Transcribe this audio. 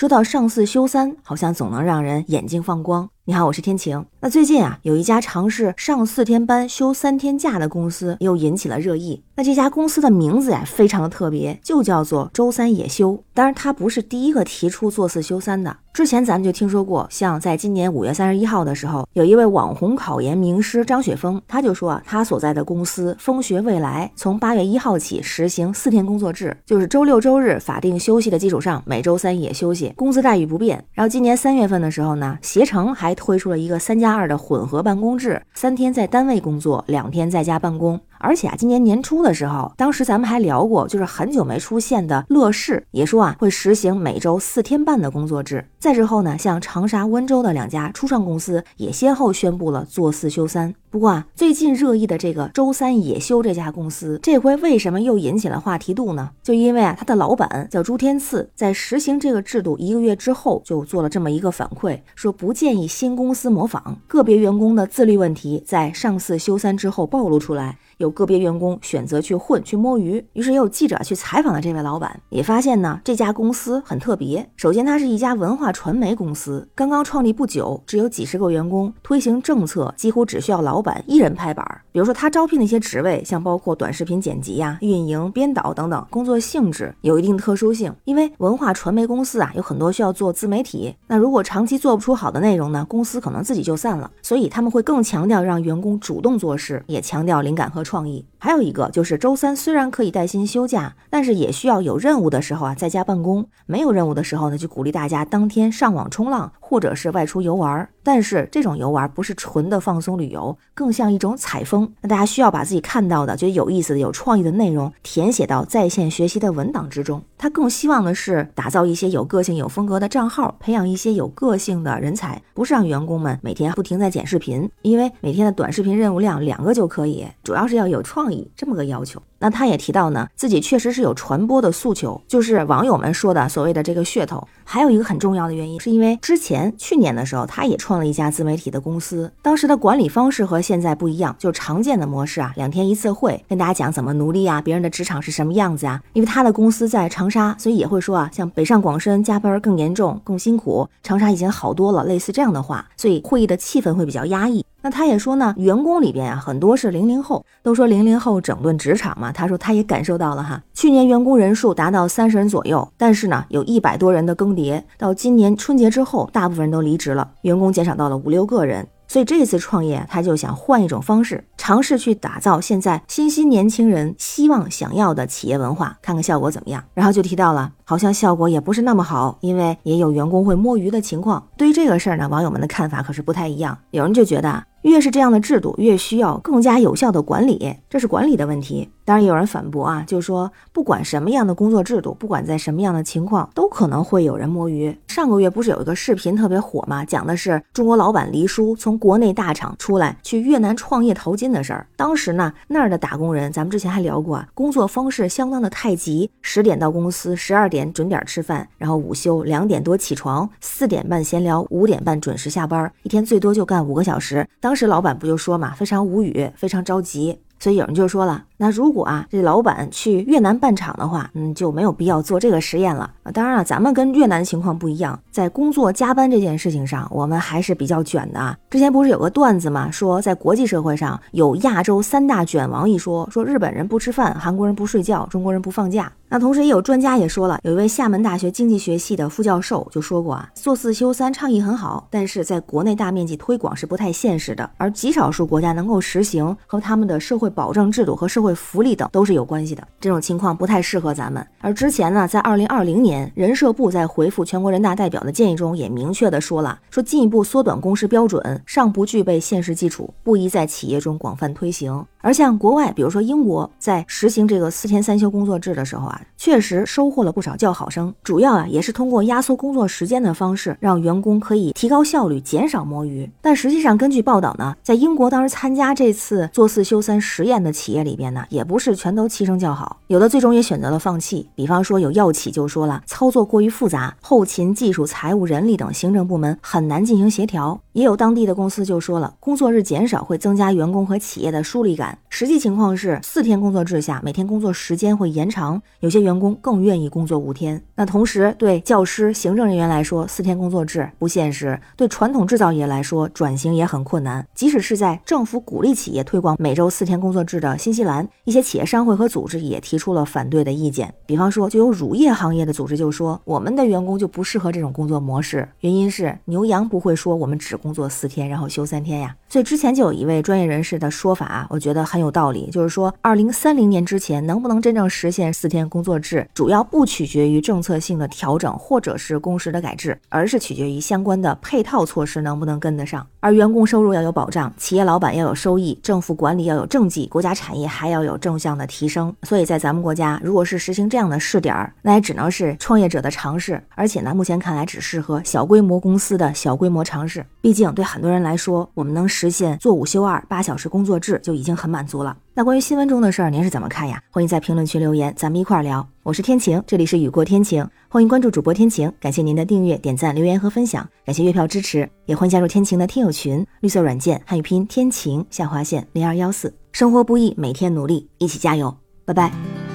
说到上四休三，好像总能让人眼睛放光。你好，我是天晴。那最近啊，有一家尝试上四天班休三天假的公司又引起了热议。那这家公司的名字呀，非常的特别，就叫做周三也休。当然，它不是第一个提出做四休三的。之前咱们就听说过，像在今年五月三十一号的时候，有一位网红考研名师张雪峰，他就说啊，他所在的公司风学未来从八月一号起实行四天工作制，就是周六周日法定休息的基础上，每周三也休息，工资待遇不变。然后今年三月份的时候呢，携程还推出了一个三加二的混合办公制，三天在单位工作，两天在家办公。而且啊，今年年初的时候，当时咱们还聊过，就是很久没出现的乐视也说啊，会实行每周四天半的工作制。再之后呢，像长沙、温州的两家初创公司也先后宣布了做四休三。不过啊，最近热议的这个周三也休这家公司，这回为什么又引起了话题度呢？就因为啊，他的老板叫朱天赐，在实行这个制度一个月之后，就做了这么一个反馈，说不建议新公司模仿个别员工的自律问题，在上四休三之后暴露出来。有个别员工选择去混去摸鱼，于是也有记者去采访了这位老板，也发现呢这家公司很特别。首先，它是一家文化传媒公司，刚刚创立不久，只有几十个员工，推行政策几乎只需要老板一人拍板。比如说，他招聘的一些职位，像包括短视频剪辑呀、运营、编导等等，工作性质有一定特殊性。因为文化传媒公司啊，有很多需要做自媒体，那如果长期做不出好的内容呢，公司可能自己就散了。所以他们会更强调让员工主动做事，也强调灵感和。创意。还有一个就是周三虽然可以带薪休假，但是也需要有任务的时候啊在家办公，没有任务的时候呢就鼓励大家当天上网冲浪或者是外出游玩。但是这种游玩不是纯的放松旅游，更像一种采风。那大家需要把自己看到的、觉得有意思的、有创意的内容填写到在线学习的文档之中。他更希望的是打造一些有个性、有风格的账号，培养一些有个性的人才，不是让员工们每天不停在剪视频，因为每天的短视频任务量两个就可以，主要是要有创意这么个要求。那他也提到呢，自己确实是有传播的诉求，就是网友们说的所谓的这个噱头。还有一个很重要的原因，是因为之前去年的时候，他也创了一家自媒体的公司，当时的管理方式和现在不一样，就常见的模式啊，两天一次会，跟大家讲怎么努力啊，别人的职场是什么样子啊。因为他的公司在长沙，所以也会说啊，像北上广深加班更严重、更辛苦，长沙已经好多了，类似这样的话，所以会议的气氛会比较压抑。那他也说呢，员工里边啊，很多是零零后，都说零零后整顿职场嘛。他说他也感受到了哈，去年员工人数达到三十人左右，但是呢，有一百多人的更迭，到今年春节之后，大部分人都离职了，员工减少到了五六个人。所以这次创业，他就想换一种方式，尝试去打造现在新兴年轻人希望想要的企业文化，看看效果怎么样。然后就提到了，好像效果也不是那么好，因为也有员工会摸鱼的情况。对于这个事儿呢，网友们的看法可是不太一样。有人就觉得。越是这样的制度，越需要更加有效的管理，这是管理的问题。当然，有人反驳啊，就说不管什么样的工作制度，不管在什么样的情况，都可能会有人摸鱼。上个月不是有一个视频特别火吗？讲的是中国老板黎叔从国内大厂出来去越南创业淘金的事儿。当时呢，那儿的打工人，咱们之前还聊过啊，工作方式相当的太极，十点到公司，十二点准点吃饭，然后午休两点多起床，四点半闲聊，五点半准时下班，一天最多就干五个小时。当时老板不就说嘛，非常无语，非常着急，所以有人就说了。那如果啊，这老板去越南办厂的话，嗯，就没有必要做这个实验了。当然了，咱们跟越南情况不一样，在工作加班这件事情上，我们还是比较卷的啊。之前不是有个段子嘛，说在国际社会上有亚洲三大卷王一说，说日本人不吃饭，韩国人不睡觉，中国人不放假。那同时也有专家也说了，有一位厦门大学经济学系的副教授就说过啊，做四休三倡议很好，但是在国内大面积推广是不太现实的，而极少数国家能够实行，和他们的社会保障制度和社会福利等都是有关系的，这种情况不太适合咱们。而之前呢，在二零二零年，人社部在回复全国人大代表的建议中，也明确的说了，说进一步缩短工时标准尚不具备现实基础，不宜在企业中广泛推行。而像国外，比如说英国，在实行这个四天三休工作制的时候啊，确实收获了不少叫好声。主要啊，也是通过压缩工作时间的方式，让员工可以提高效率，减少摸鱼。但实际上，根据报道呢，在英国当时参加这次做四休三实验的企业里边呢，也不是全都齐声叫好，有的最终也选择了放弃。比方说，有药企就说了，操作过于复杂，后勤、技术、财务、人力等行政部门很难进行协调。也有当地的公司就说了，工作日减少会增加员工和企业的疏离感。实际情况是，四天工作制下，每天工作时间会延长，有些员工更愿意工作五天。那同时，对教师、行政人员来说，四天工作制不现实；对传统制造业来说，转型也很困难。即使是在政府鼓励企业推广每周四天工作制的新西兰，一些企业商会和组织也提出了反对的意见。比方说，就有乳业行业的组织就说，我们的员工就不适合这种工作模式，原因是牛羊不会说我们只工作四天，然后休三天呀。所以之前就有一位专业人士的说法，我觉得很有道理，就是说，二零三零年之前能不能真正实现四天工作制，主要不取决于政策性的调整或者是工时的改制，而是取决于相关的配套措施能不能跟得上。而员工收入要有保障，企业老板要有收益，政府管理要有政绩，国家产业还要有正向的提升。所以在咱们国家，如果是实行这样的试点，那也只能是创业者的尝试，而且呢，目前看来只适合小规模公司的小规模尝试。毕竟对很多人来说，我们能实现做五休二、八小时工作制就已经很满足了。那关于新闻中的事儿，您是怎么看呀？欢迎在评论区留言，咱们一块儿聊。我是天晴，这里是雨过天晴，欢迎关注主播天晴。感谢您的订阅、点赞、留言和分享，感谢月票支持，也欢迎加入天晴的听友群，绿色软件汉语拼天晴下划线零二幺四。生活不易，每天努力，一起加油，拜拜。